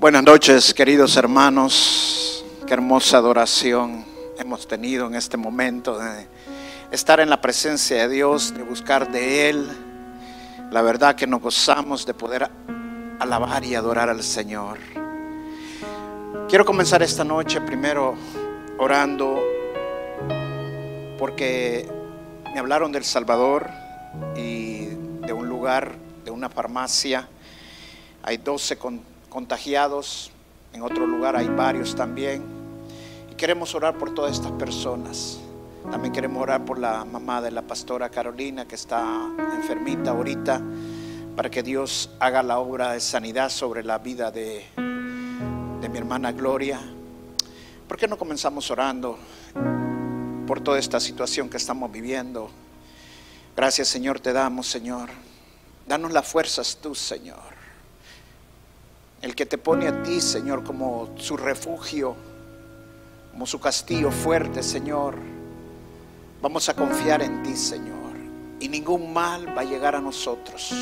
Buenas noches, queridos hermanos. Qué hermosa adoración hemos tenido en este momento de estar en la presencia de Dios, de buscar de Él. La verdad que nos gozamos de poder alabar y adorar al Señor. Quiero comenzar esta noche primero orando porque me hablaron del Salvador y de un lugar, de una farmacia. Hay 12 con contagiados, en otro lugar hay varios también. Y queremos orar por todas estas personas. También queremos orar por la mamá de la pastora Carolina que está enfermita ahorita, para que Dios haga la obra de sanidad sobre la vida de, de mi hermana Gloria. ¿Por qué no comenzamos orando por toda esta situación que estamos viviendo? Gracias Señor te damos, Señor. Danos las fuerzas tú, Señor el que te pone a ti, Señor, como su refugio, como su castillo fuerte, Señor. Vamos a confiar en ti, Señor. Y ningún mal va a llegar a nosotros.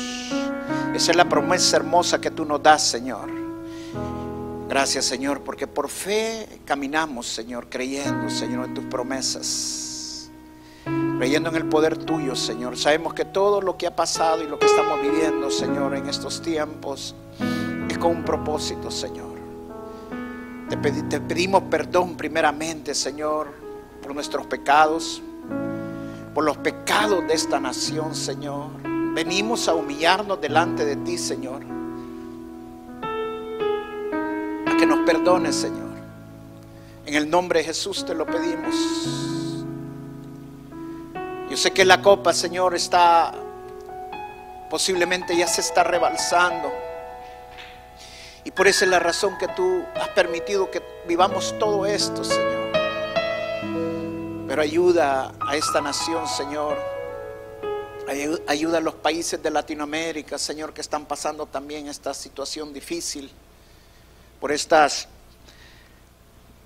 Esa es la promesa hermosa que tú nos das, Señor. Gracias, Señor, porque por fe caminamos, Señor, creyendo, Señor, en tus promesas. Creyendo en el poder tuyo, Señor. Sabemos que todo lo que ha pasado y lo que estamos viviendo, Señor, en estos tiempos, con un propósito, Señor. Te, pedimos perdón primeramente, Señor, por nuestros pecados, por los pecados de esta nación, Señor. Venimos a humillarnos delante de ti, Señor. A que nos perdones, Señor. En el nombre de Jesús te lo pedimos. Yo sé que la copa, Señor, está posiblemente ya se está rebalsando. Y por esa es la razón que tú has permitido que vivamos todo esto, Señor. Pero ayuda a esta nación, Señor. Ayuda a los países de Latinoamérica, Señor, que están pasando también esta situación difícil. Por estas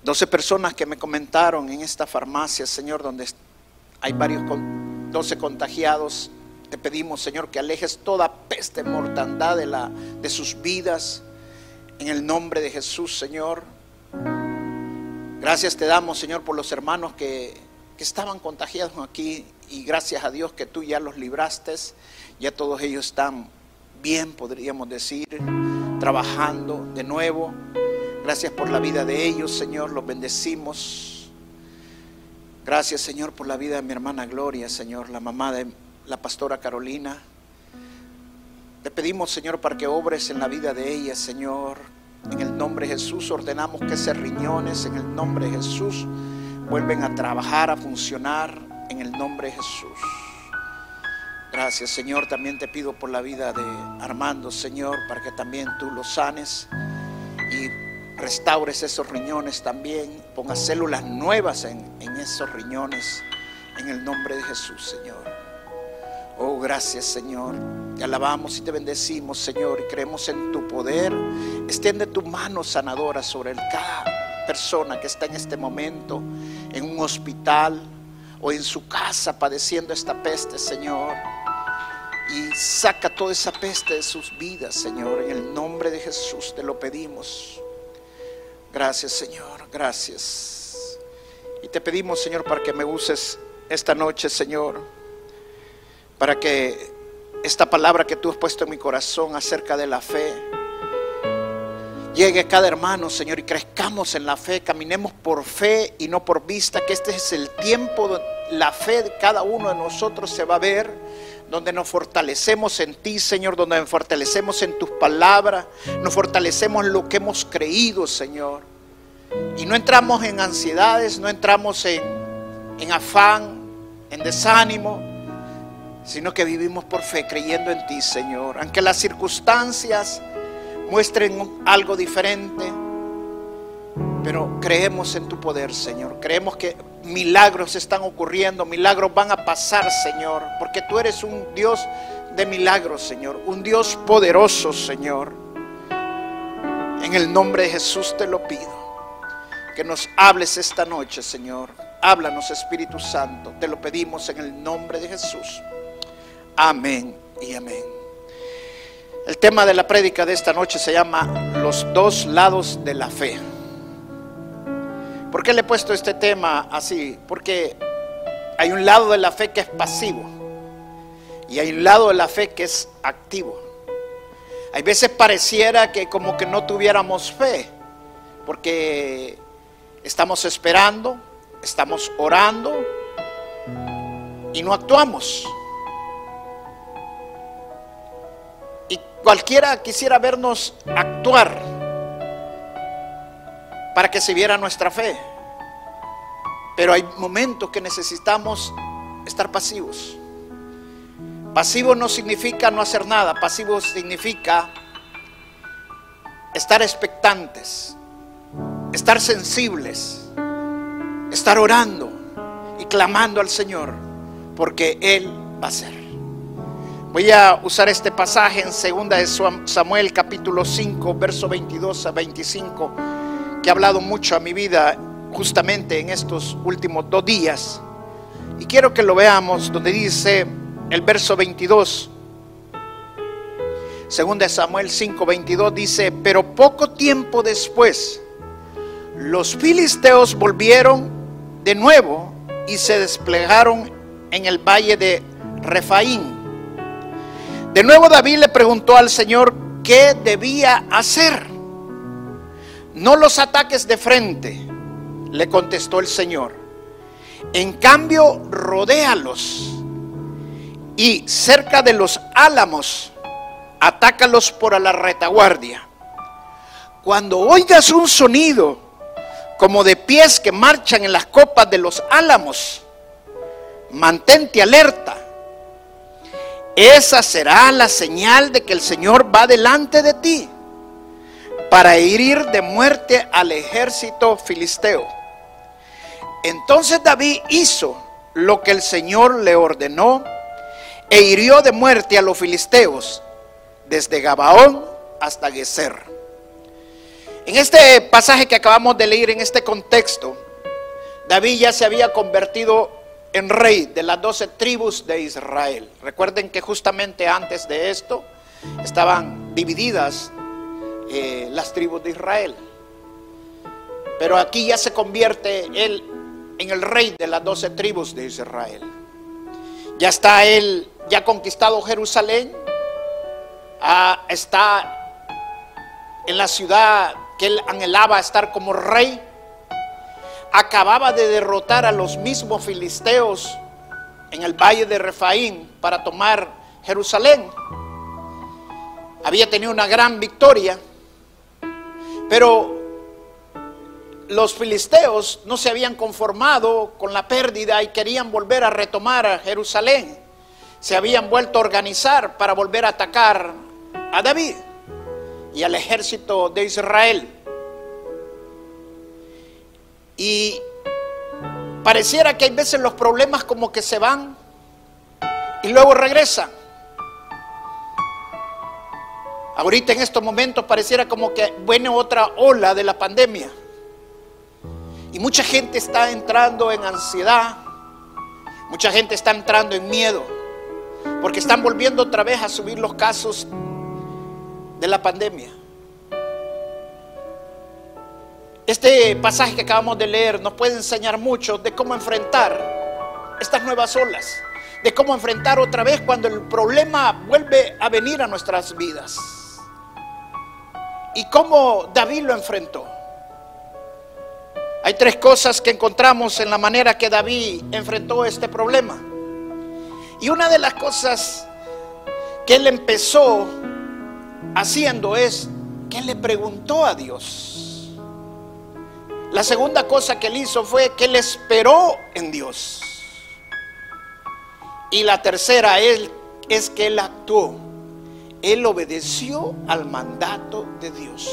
12 personas que me comentaron en esta farmacia, Señor, donde hay varios 12 contagiados. Te pedimos, Señor, que alejes toda peste, mortandad de, la, de sus vidas en el nombre de Jesús, Señor. Gracias te damos, Señor, por los hermanos que, estaban contagiados aquí y gracias a Dios que tú ya los libraste. Ya todos ellos están bien, podríamos decir, trabajando de nuevo. Gracias por la vida de ellos, Señor, los bendecimos. Gracias, Señor, por la vida de mi hermana Gloria, Señor, la mamá de la pastora Carolina. Te pedimos, Señor, para que obres en la vida de ella, Señor. En el nombre de Jesús ordenamos que esos riñones, en el nombre de Jesús, vuelven a trabajar, a funcionar, en el nombre de Jesús. Gracias, Señor. También te pido por la vida de Armando, Señor, para que también tú lo sanes y restaures esos riñones también. Ponga células nuevas en, en esos riñones, en el nombre de Jesús, Señor. Oh, gracias, Señor. Te alabamos y te bendecimos, Señor, y creemos en tu poder. Extiende tu mano sanadora sobre cada persona que está en este momento en un hospital o en su casa padeciendo esta peste, Señor. Y saca toda esa peste de sus vidas, Señor. En el nombre de Jesús te lo pedimos. Gracias, Señor. Gracias. Y te pedimos, Señor, para que me uses esta noche, Señor, para que esta palabra que tú has puesto en mi corazón acerca de la fe llegue cada hermano, Señor, y crezcamos en la fe, caminemos por fe y no por vista, que este es el tiempo donde la fe de cada uno de nosotros se va a ver, donde nos fortalecemos en ti, Señor, donde nos fortalecemos en tus palabras, nos fortalecemos en lo que hemos creído, Señor. Y no entramos en ansiedades, no entramos en, en afán, en desánimo, sino que vivimos por fe, creyendo en ti, Señor. Aunque las circunstancias muestren algo diferente, pero creemos en tu poder, Señor. Creemos que milagros están ocurriendo, milagros van a pasar, Señor, porque tú eres un Dios de milagros, Señor, un Dios poderoso, Señor. En el nombre de Jesús te lo pido. Que nos hables esta noche, Señor. Háblanos, Espíritu Santo. Te lo pedimos en el nombre de Jesús. Amén y amén. El tema de la prédica de esta noche se llama Los dos lados de la fe. ¿Por qué le he puesto este tema así? Porque hay un lado de la fe que es pasivo y hay un lado de la fe que es activo. Hay veces pareciera que como que no tuviéramos fe, porque estamos esperando, estamos orando y no actuamos. Cualquiera quisiera vernos actuar para que se viera nuestra fe. Pero hay momentos que necesitamos estar pasivos. Pasivo no significa no hacer nada, pasivo significa estar expectantes, estar sensibles, estar orando y clamando al Señor, porque Él va a ser. Voy a usar este pasaje en 2 de Samuel capítulo 5, verso 22 a 25, que ha hablado mucho a mi vida justamente en estos últimos dos días. Y quiero que lo veamos donde dice el verso 22. Según de Samuel 5, 22 dice, pero poco tiempo después, los filisteos volvieron de nuevo y se desplegaron en el valle de Refaín. De nuevo David le preguntó al Señor qué debía hacer. No los ataques de frente, le contestó el Señor. En cambio, rodéalos y cerca de los álamos, atácalos por a la retaguardia. Cuando oigas un sonido como de pies que marchan en las copas de los álamos, mantente alerta esa será la señal de que el Señor va delante de ti para herir de muerte al ejército filisteo. Entonces David hizo lo que el Señor le ordenó e hirió de muerte a los filisteos desde Gabaón hasta Geser. En este pasaje que acabamos de leer, en este contexto, David ya se había convertido en rey de las doce tribus de Israel. Recuerden que justamente antes de esto estaban divididas eh, las tribus de Israel. Pero aquí ya se convierte él en el rey de las doce tribus de Israel. Ya está él, ya conquistado Jerusalén, está en la ciudad que él anhelaba estar como rey acababa de derrotar a los mismos filisteos en el valle de Refaín para tomar Jerusalén. Había tenido una gran victoria, pero los filisteos no se habían conformado con la pérdida y querían volver a retomar a Jerusalén. Se habían vuelto a organizar para volver a atacar a David y al ejército de Israel. Y pareciera que hay veces los problemas como que se van y luego regresan. Ahorita en estos momentos pareciera como que viene otra ola de la pandemia. Y mucha gente está entrando en ansiedad. Mucha gente está entrando en miedo. Porque están volviendo otra vez a subir los casos de la pandemia. Este pasaje que acabamos de leer nos puede enseñar mucho de cómo enfrentar estas nuevas olas, de cómo enfrentar otra vez cuando el problema vuelve a venir a nuestras vidas. Y cómo David lo enfrentó. Hay tres cosas que encontramos en la manera que David enfrentó este problema. Y una de las cosas que él empezó haciendo es que le preguntó a Dios. La segunda cosa que él hizo fue que él esperó en Dios. Y la tercera es, que él actuó. Él obedeció al mandato de Dios.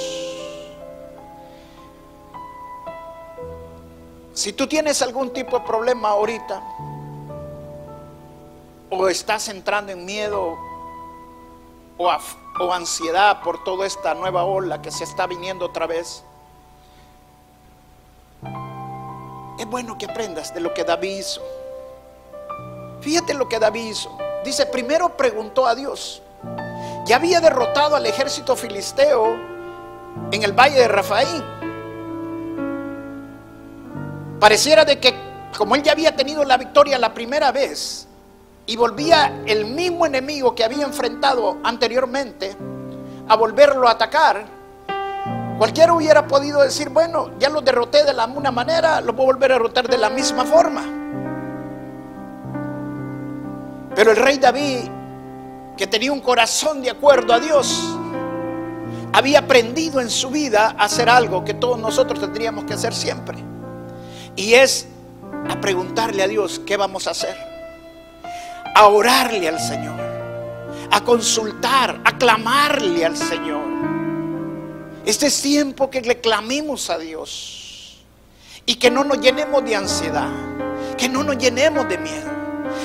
Si tú tienes algún tipo de problema ahorita, o estás entrando en miedo o ansiedad por toda esta nueva ola que se está viniendo otra vez, es bueno que aprendas de lo que David hizo. Fíjate lo que David hizo. Dice, primero preguntó a Dios. Ya había derrotado al ejército filisteo en el valle de Rafaín. Pareciera de que como él ya había tenido la victoria la primera vez y volvía el mismo enemigo que había enfrentado anteriormente a volverlo a atacar, Cualquiera hubiera podido decir, bueno, ya lo derroté de la una manera, lo puedo volver a derrotar de la misma forma. Pero el rey David, que tenía un corazón de acuerdo a Dios, había aprendido en su vida a hacer algo que todos nosotros tendríamos que hacer siempre. Y es a preguntarle a Dios qué vamos a hacer. A orarle al Señor. A consultar, a clamarle al Señor. Este es tiempo que le clamemos a Dios y que no nos llenemos de ansiedad, que no nos llenemos de miedo.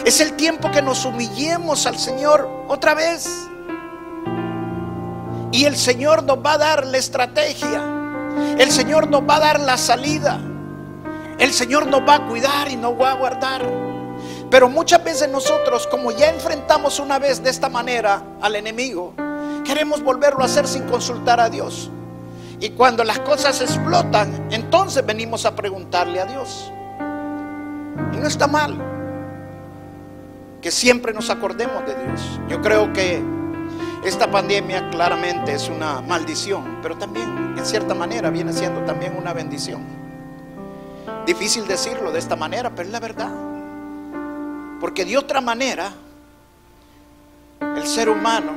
Es el tiempo que nos humillemos al Señor otra vez. Y el Señor nos va a dar la estrategia. El Señor nos va a dar la salida. El Señor nos va a cuidar y nos va a guardar. Pero muchas veces nosotros, como ya enfrentamos una vez de esta manera al enemigo, queremos volverlo a hacer sin consultar a Dios. Y cuando las cosas explotan, entonces venimos a preguntarle a Dios. Y no está mal que siempre nos acordemos de Dios. Yo creo que esta pandemia claramente es una maldición, pero también en cierta manera viene siendo también una bendición. Difícil decirlo de esta manera, pero es la verdad. Porque de otra manera, el ser humano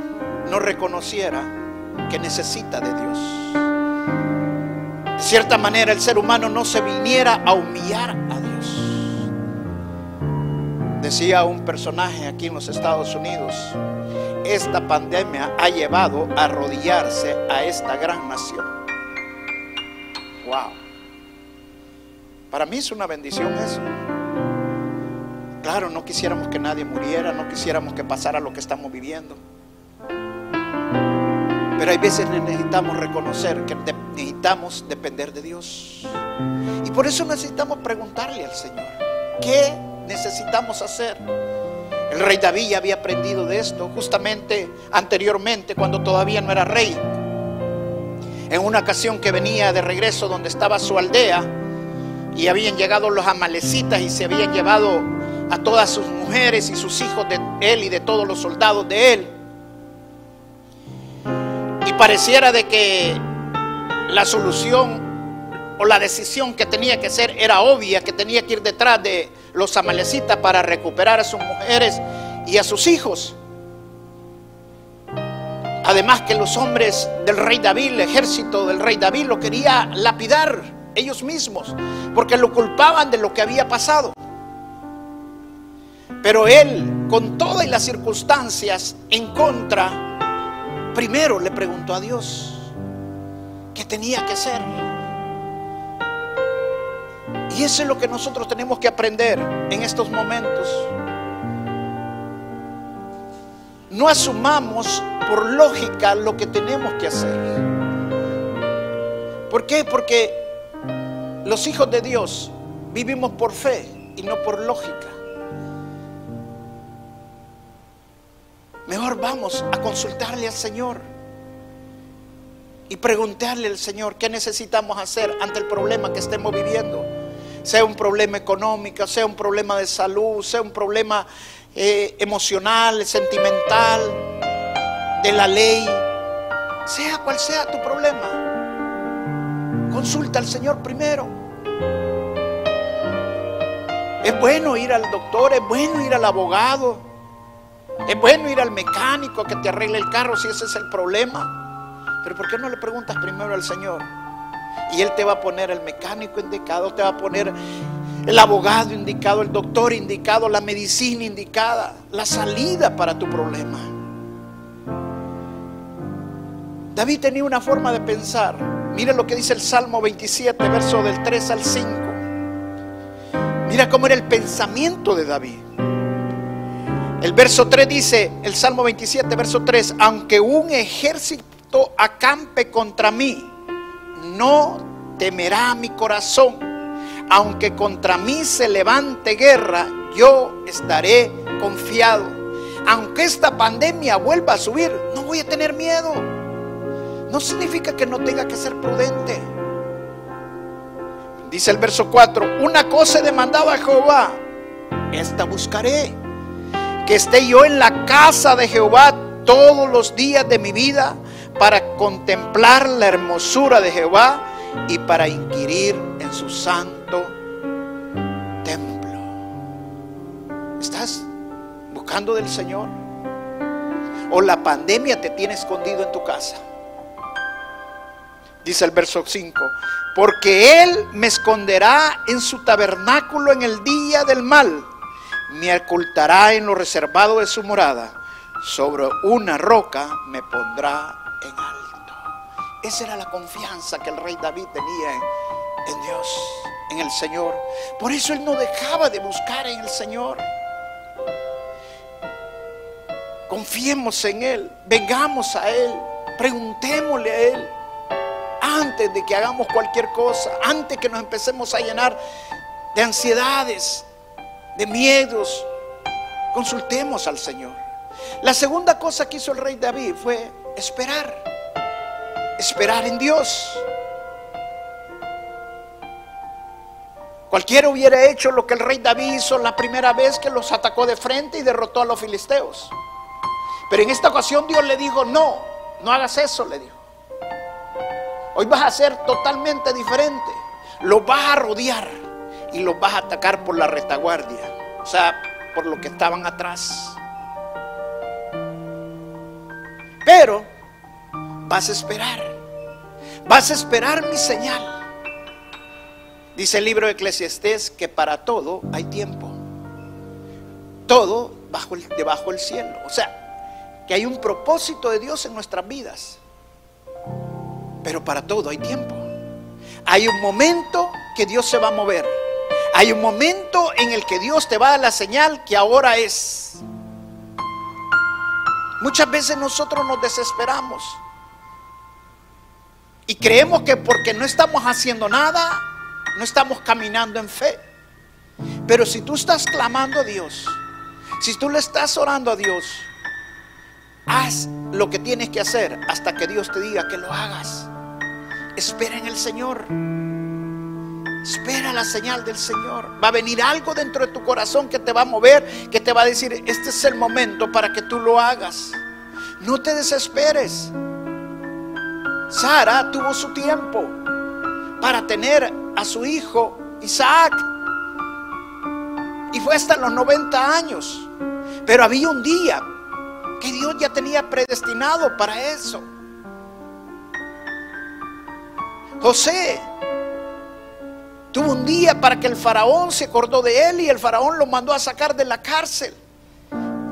no reconociera que necesita de Dios. De cierta manera el ser humano no se viniera a humillar a Dios. Decía un personaje aquí en los Estados Unidos, esta pandemia ha llevado a arrodillarse a esta gran nación. Wow. Para mí es una bendición eso. Claro, no quisiéramos que nadie muriera, no quisiéramos que pasara lo que estamos viviendo. Pero hay veces necesitamos reconocer que necesitamos depender de Dios. Y por eso necesitamos preguntarle al Señor, ¿qué necesitamos hacer? El rey David había aprendido de esto justamente anteriormente, cuando todavía no era rey. En una ocasión que venía de regreso donde estaba su aldea y habían llegado los amalecitas y se habían llevado a todas sus mujeres y sus hijos de él y de todos los soldados de él pareciera de que la solución o la decisión que tenía que ser era obvia, que tenía que ir detrás de los amalecitas para recuperar a sus mujeres y a sus hijos. Además que los hombres del rey David, el ejército del rey David, lo quería lapidar ellos mismos, porque lo culpaban de lo que había pasado. Pero él, con todas las circunstancias en contra, primero le preguntó a Dios qué tenía que ser. Y eso es lo que nosotros tenemos que aprender en estos momentos. No asumamos por lógica lo que tenemos que hacer. ¿Por qué? Porque los hijos de Dios vivimos por fe y no por lógica. Mejor vamos a consultarle al Señor. Y preguntarle al Señor qué necesitamos hacer ante el problema que estemos viviendo. Sea un problema económico, sea un problema de salud, sea un problema eh, emocional, sentimental, de la ley, sea cual sea tu problema. Consulta al Señor primero. Es bueno ir al doctor, es bueno ir al abogado, es bueno ir al mecánico que te arregle el carro si ese es el problema. Pero ¿por qué no le preguntas primero al Señor? Y Él te va a poner el mecánico indicado, te va a poner el abogado indicado, el doctor indicado, la medicina indicada, la salida para tu problema. David tenía una forma de pensar. Mira lo que dice el Salmo 27, verso del 3 al 5. Mira cómo era el pensamiento de David. El verso 3 dice, el Salmo 27, verso 3, aunque un ejército acampe contra mí, no temerá mi corazón. Aunque contra mí se levante guerra, yo estaré confiado. Aunque esta pandemia vuelva a subir, no voy a tener miedo. No significa que no tenga que ser prudente. Dice el verso 4, una cosa he demandado a Jehová, esta buscaré, que esté yo en la casa de Jehová todos los días de mi vida para contemplar la hermosura de Jehová y para inquirir en su santo templo. ¿Estás buscando del Señor? ¿O la pandemia te tiene escondido en tu casa? Dice el verso 5, porque Él me esconderá en su tabernáculo en el día del mal, me ocultará en lo reservado de su morada, sobre una roca me pondrá en alto. Esa era la confianza que el rey David tenía en, Dios, en el Señor. Por eso él no dejaba de buscar en el Señor. Confiemos en Él, vengamos a Él, preguntémosle a Él antes de que hagamos cualquier cosa, antes que nos empecemos a llenar de ansiedades, de miedos, consultemos al Señor. La segunda cosa que hizo el rey David fue esperar. Esperar en Dios. Cualquiera hubiera hecho lo que el rey David hizo la primera vez que los atacó de frente y derrotó a los filisteos. Pero en esta ocasión Dios le dijo, no, no hagas eso, le dijo. Hoy vas a ser totalmente diferente. Los vas a rodear y los vas a atacar por la retaguardia. O sea, por lo que estaban atrás. Pero vas a esperar. Vas a esperar mi señal. Dice el libro de Eclesiastés que para todo hay tiempo. Todo bajo el, debajo del cielo. O sea, que hay un propósito de Dios en nuestras vidas. Pero para todo hay tiempo. Hay un momento que Dios se va a mover. Hay un momento en el que Dios te va a dar la señal que ahora es. Muchas veces nosotros nos desesperamos y creemos que porque no estamos haciendo nada, no estamos caminando en fe. Pero si tú estás clamando a Dios, si tú le estás orando a Dios, haz lo que tienes que hacer hasta que Dios te diga que lo hagas. Espera en el Señor. Espera la señal del Señor. Va a venir algo dentro de tu corazón que te va a mover, que te va a decir, este es el momento para que tú lo hagas. No te desesperes. Sara tuvo su tiempo para tener a su hijo Isaac. Y fue hasta los 90 años. Pero había un día que Dios ya tenía predestinado para eso. José Tuvo un día para que el faraón se acordó de él y el faraón lo mandó a sacar de la cárcel.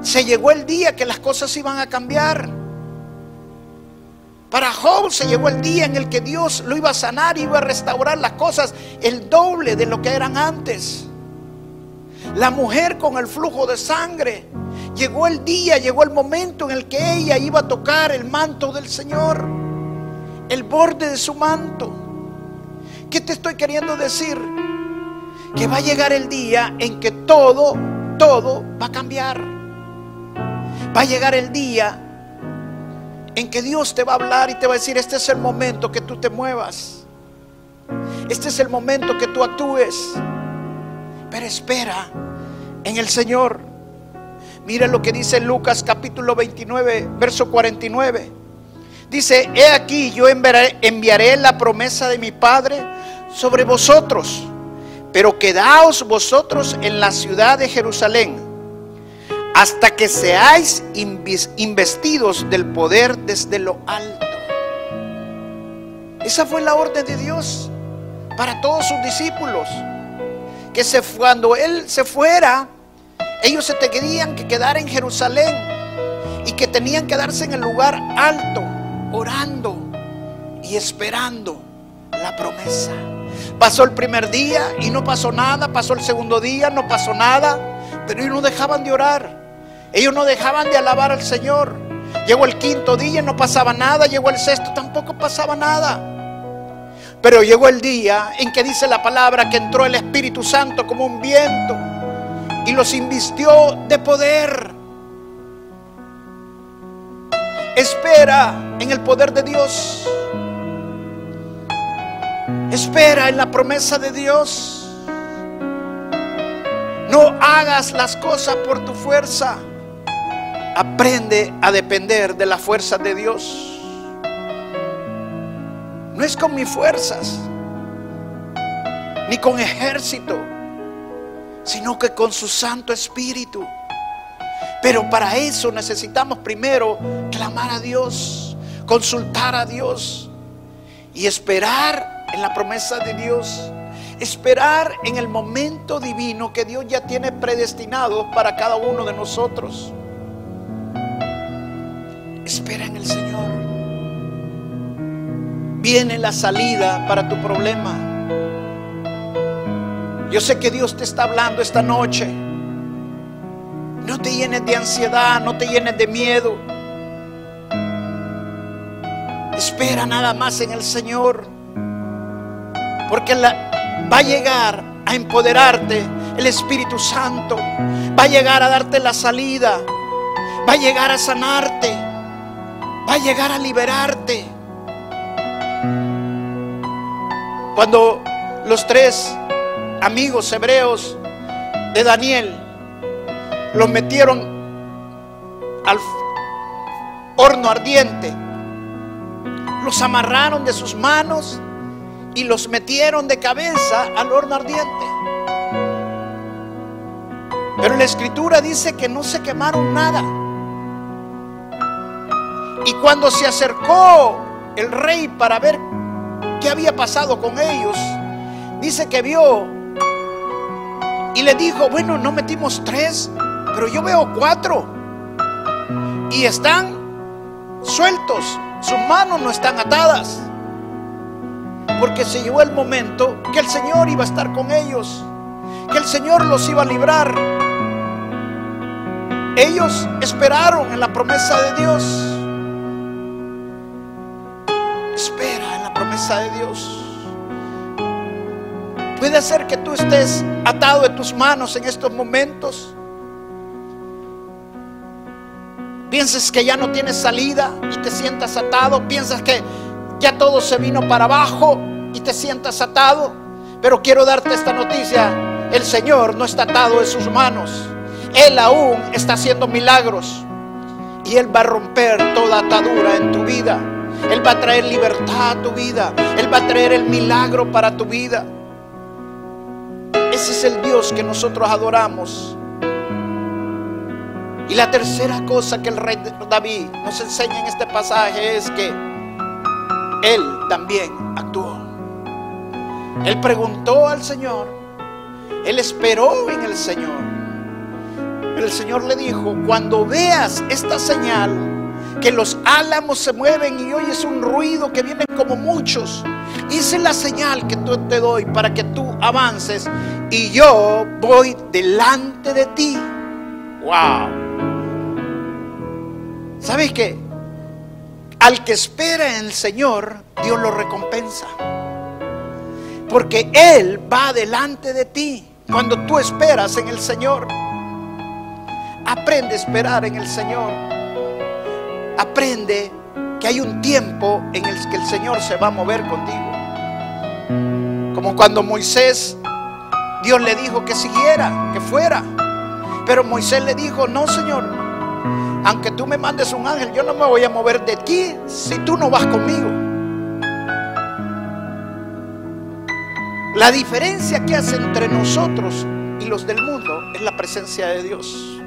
Se llegó el día que las cosas iban a cambiar. Para Job se llegó el día en el que Dios lo iba a sanar y iba a restaurar las cosas el doble de lo que eran antes. La mujer con el flujo de sangre. Llegó el día, llegó el momento en el que ella iba a tocar el manto del Señor. El borde de su manto. ¿Qué te estoy queriendo decir? Que va a llegar el día en que todo, todo va a cambiar. Va a llegar el día en que Dios te va a hablar y te va a decir, este es el momento que tú te muevas. Este es el momento que tú actúes. Pero espera en el Señor. Mira lo que dice Lucas capítulo 29, verso 49. Dice, he aquí yo enviaré la promesa de mi Padre sobre vosotros, pero quedaos vosotros en la ciudad de Jerusalén hasta que seáis investidos del poder desde lo alto. Esa fue la orden de Dios para todos sus discípulos. Que cuando Él se fuera, ellos se tenían que quedar en Jerusalén y que tenían que darse en el lugar alto, orando y esperando la promesa. Pasó el primer día y no pasó nada, pasó el segundo día, no pasó nada, pero ellos no dejaban de orar. Ellos no dejaban de alabar al Señor. Llegó el quinto día, no pasaba nada. Llegó el sexto, tampoco pasaba nada. Pero llegó el día en que dice la palabra que entró el Espíritu Santo como un viento y los invistió de poder. Espera en el poder de Dios. Espera en la promesa de Dios. No hagas las cosas por tu fuerza. Aprende a depender de la fuerza de Dios. No es con mis fuerzas, ni con ejército, sino que con su Santo Espíritu. Pero para eso necesitamos primero clamar a Dios, consultar a Dios y esperar en la promesa de Dios. Esperar en el momento divino que Dios ya tiene predestinado para cada uno de nosotros. Espera en el Señor. Viene la salida para tu problema. Yo sé que Dios te está hablando esta noche. No te llenes de ansiedad, no te llenes de miedo. Espera nada más en el Señor. Porque va a llegar a empoderarte el Espíritu Santo. Va a llegar a darte la salida. Va a llegar a sanarte va a llegar a liberarte. Cuando los tres amigos hebreos de Daniel los metieron al horno ardiente, los amarraron de sus manos y los metieron de cabeza al horno ardiente. Pero la escritura dice que no se quemaron nada. Y cuando se acercó el rey para ver qué había pasado con ellos, dice que vio y le dijo, bueno, no metimos tres, pero yo veo cuatro. Y están sueltos, sus manos no están atadas. Porque se llegó el momento que el Señor iba a estar con ellos, que el Señor los iba a librar. Ellos esperaron en la promesa de Dios. de Dios. Puede ser que tú estés atado de tus manos en estos momentos. Pienses que ya no tienes salida y te sientas atado. Piensas que ya todo se vino para abajo y te sientas atado. Pero quiero darte esta noticia. El Señor no está atado en sus manos. Él aún está haciendo milagros. Y Él va a romper toda atadura en tu vida. Él va a traer libertad a tu vida. Él va a traer el milagro para tu vida. Ese es el Dios que nosotros adoramos. Y la tercera cosa que el rey David nos enseña en este pasaje es que él también actuó. Él preguntó al Señor. Él esperó en el Señor. El Señor le dijo, cuando veas esta señal, que los álamos se mueven y oyes un ruido que viene como muchos. Hice la señal que tú te doy para que tú avances y yo voy delante de ti. Wow. ¿Sabes qué? Al que espera en el Señor, Dios lo recompensa. Porque Él va delante de ti cuando tú esperas en el Señor. Aprende a esperar en el Señor aprende que hay un tiempo en el que el Señor se va a mover contigo. Como cuando Moisés, Dios le dijo que siguiera, que fuera. Pero Moisés le dijo, no Señor, aunque tú me mandes un ángel, yo no me voy a mover de ti si tú no vas conmigo. La diferencia que hace entre nosotros y los del mundo es la presencia de Dios.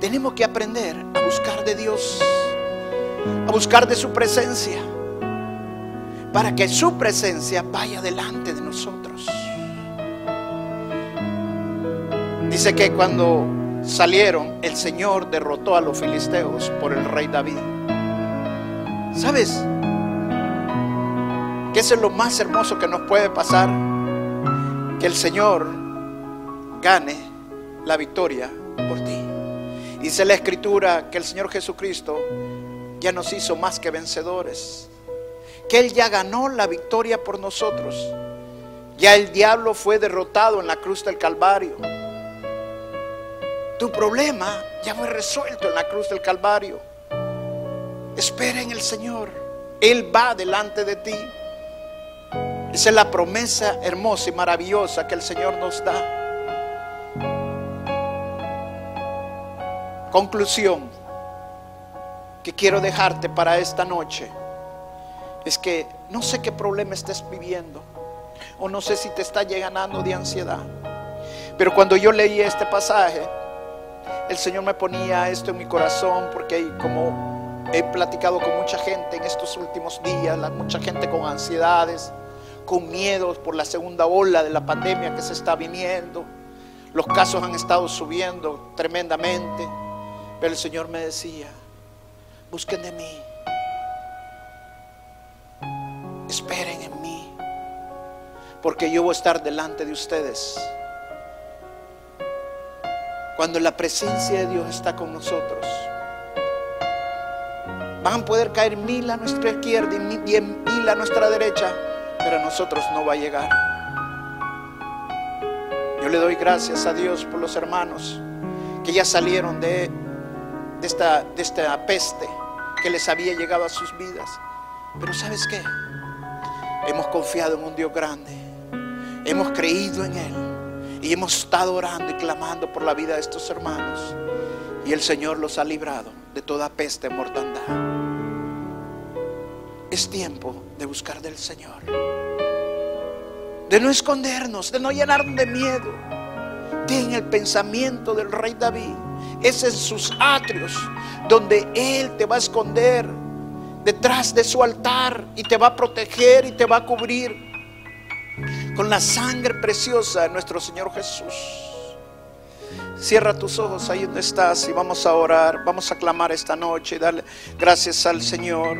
Tenemos que aprender a buscar de Dios, a buscar de su presencia, para que su presencia vaya delante de nosotros. Dice que cuando salieron, el Señor derrotó a los filisteos por el rey David. ¿Sabes? Que eso es lo más hermoso que nos puede pasar. Que el Señor gane la victoria por ti. Dice la escritura que el Señor Jesucristo ya nos hizo más que vencedores. Que Él ya ganó la victoria por nosotros. Ya el diablo fue derrotado en la cruz del Calvario. Tu problema ya fue resuelto en la cruz del Calvario. Espera en el Señor. Él va delante de ti. Esa es la promesa hermosa y maravillosa que el Señor nos da. Conclusión que quiero dejarte para esta noche es que no sé qué problema estés viviendo o no sé si te está llegando de ansiedad. Pero cuando yo leí este pasaje, el Señor me ponía esto en mi corazón porque como he platicado con mucha gente en estos últimos días, mucha gente con ansiedades, con miedos por la segunda ola de la pandemia que se está viniendo. Los casos han estado subiendo tremendamente. Pero el Señor me decía, busquen de mí, esperen en mí, porque yo voy a estar delante de ustedes. Cuando la presencia de Dios está con nosotros, van a poder caer mil a nuestra izquierda y diez mil a nuestra derecha, pero a nosotros no va a llegar. Yo le doy gracias a Dios por los hermanos que ya salieron de de esta, de esta peste que les había llegado a sus vidas. Pero ¿sabes qué? Hemos confiado en un Dios grande. Hemos creído en Él. Y hemos estado orando y clamando por la vida de estos hermanos. Y el Señor los ha librado de toda peste mortandad. Es tiempo de buscar del Señor. De no escondernos, de no llenarnos de miedo. Ten el pensamiento del rey David es en sus atrios donde Él te va a esconder detrás de su altar y te va a proteger y te va a cubrir con la sangre preciosa de nuestro Señor Jesús. Cierra tus ojos ahí donde estás y vamos a orar, vamos a clamar esta noche y darle gracias al Señor.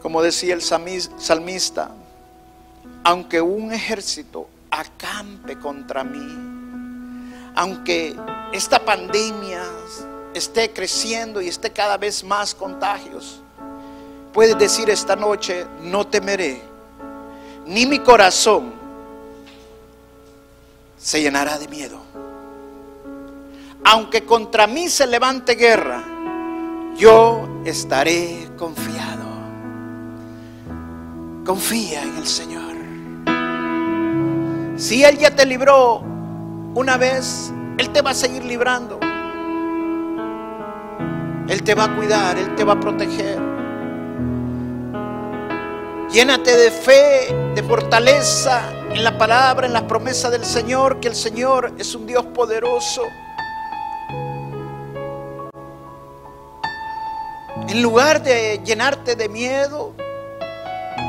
Como decía el salmista, aunque un ejército acampe contra mí, aunque esta pandemia esté creciendo y esté cada vez más contagios, puedes decir esta noche, no temeré, ni mi corazón se llenará de miedo. Aunque contra mí se levante guerra, yo estaré confiado. Confía en el Señor. Si Él ya te libró una vez, Él te va a seguir librando. Él te va a cuidar, Él te va a proteger. Llénate de fe, de fortaleza en la palabra, en las promesas del Señor, que el Señor es un Dios poderoso. En lugar de llenarte de miedo,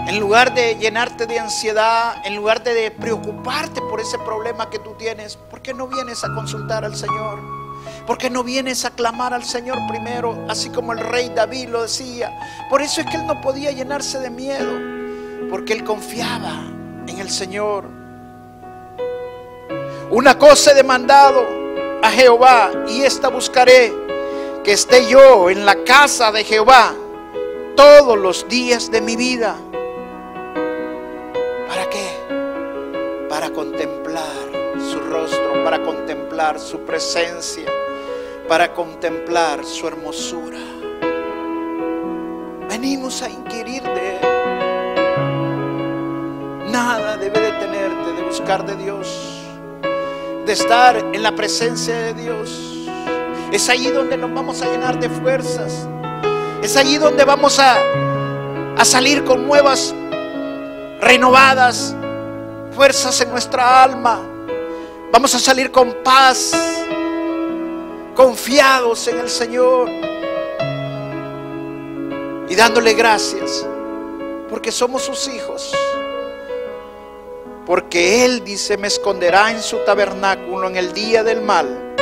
en lugar de llenarte de ansiedad, en lugar de preocuparte por ese problema que tú tienes, ¿por qué no vienes a consultar al Señor? ¿Por qué no vienes a clamar al Señor primero, así como el rey David lo decía? Por eso es que él no podía llenarse de miedo, porque él confiaba en el Señor. Una cosa he demandado a Jehová y esta buscaré, que esté yo en la casa de Jehová todos los días de mi vida ¿Para qué? Para contemplar su rostro, para contemplar su presencia para contemplar su hermosura. Venimos a inquirir de Él. Nada debe detenerte de buscar de Dios, de estar en la presencia de Dios. Es allí donde nos vamos a llenar de fuerzas. Es allí donde vamos a, a salir con nuevas, renovadas fuerzas en nuestra alma. Vamos a salir con paz, confiados en el Señor y dándole gracias porque somos sus hijos. Porque Él dice, me esconderá en su tabernáculo en el día del mal,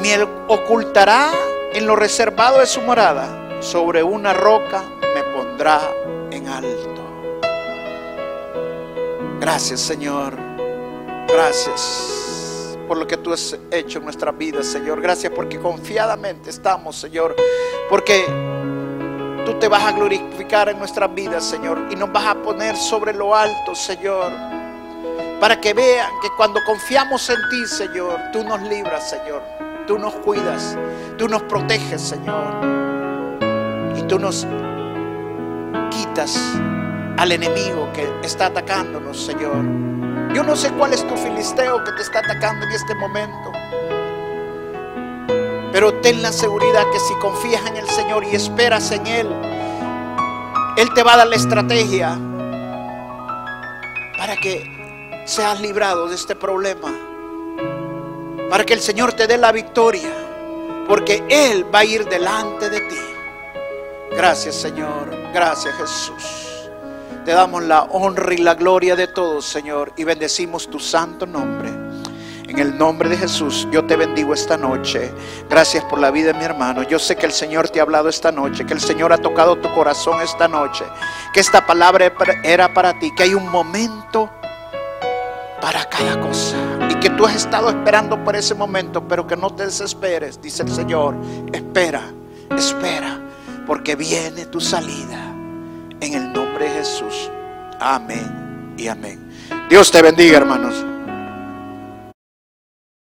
me ocultará en lo reservado de su morada, sobre una roca me pondrá en alto. Gracias Señor, gracias por lo que tú has hecho en nuestra vida, Señor. Gracias porque confiadamente estamos, Señor, porque tú te vas a glorificar en nuestras vidas, Señor, y nos vas a poner sobre lo alto, Señor, para que vean que cuando confiamos en ti, Señor, tú nos libras, Señor, tú nos cuidas, tú nos proteges, Señor, y tú nos quitas al enemigo que está atacándonos, Señor. Yo no sé cuál es tu filisteo que te está atacando en este momento. Pero ten la seguridad que si confías en el Señor y esperas en Él, Él te va a dar la estrategia para que seas librado de este problema. Para que el Señor te dé la victoria. Porque Él va a ir delante de ti. Gracias Señor. Gracias Jesús. Te damos la honra y la gloria de todos, Señor, y bendecimos tu santo nombre. En el nombre de Jesús, yo te bendigo esta noche. Gracias por la vida de mi hermano. Yo sé que el Señor te ha hablado esta noche, que el Señor ha tocado tu corazón esta noche, que esta palabra era para ti, que hay un momento para cada cosa y que tú has estado esperando por ese momento, pero que no te desesperes, dice el Señor. Espera, espera, porque viene tu salida en el nombre de Jesús. Amén y amén. Dios te bendiga, hermanos.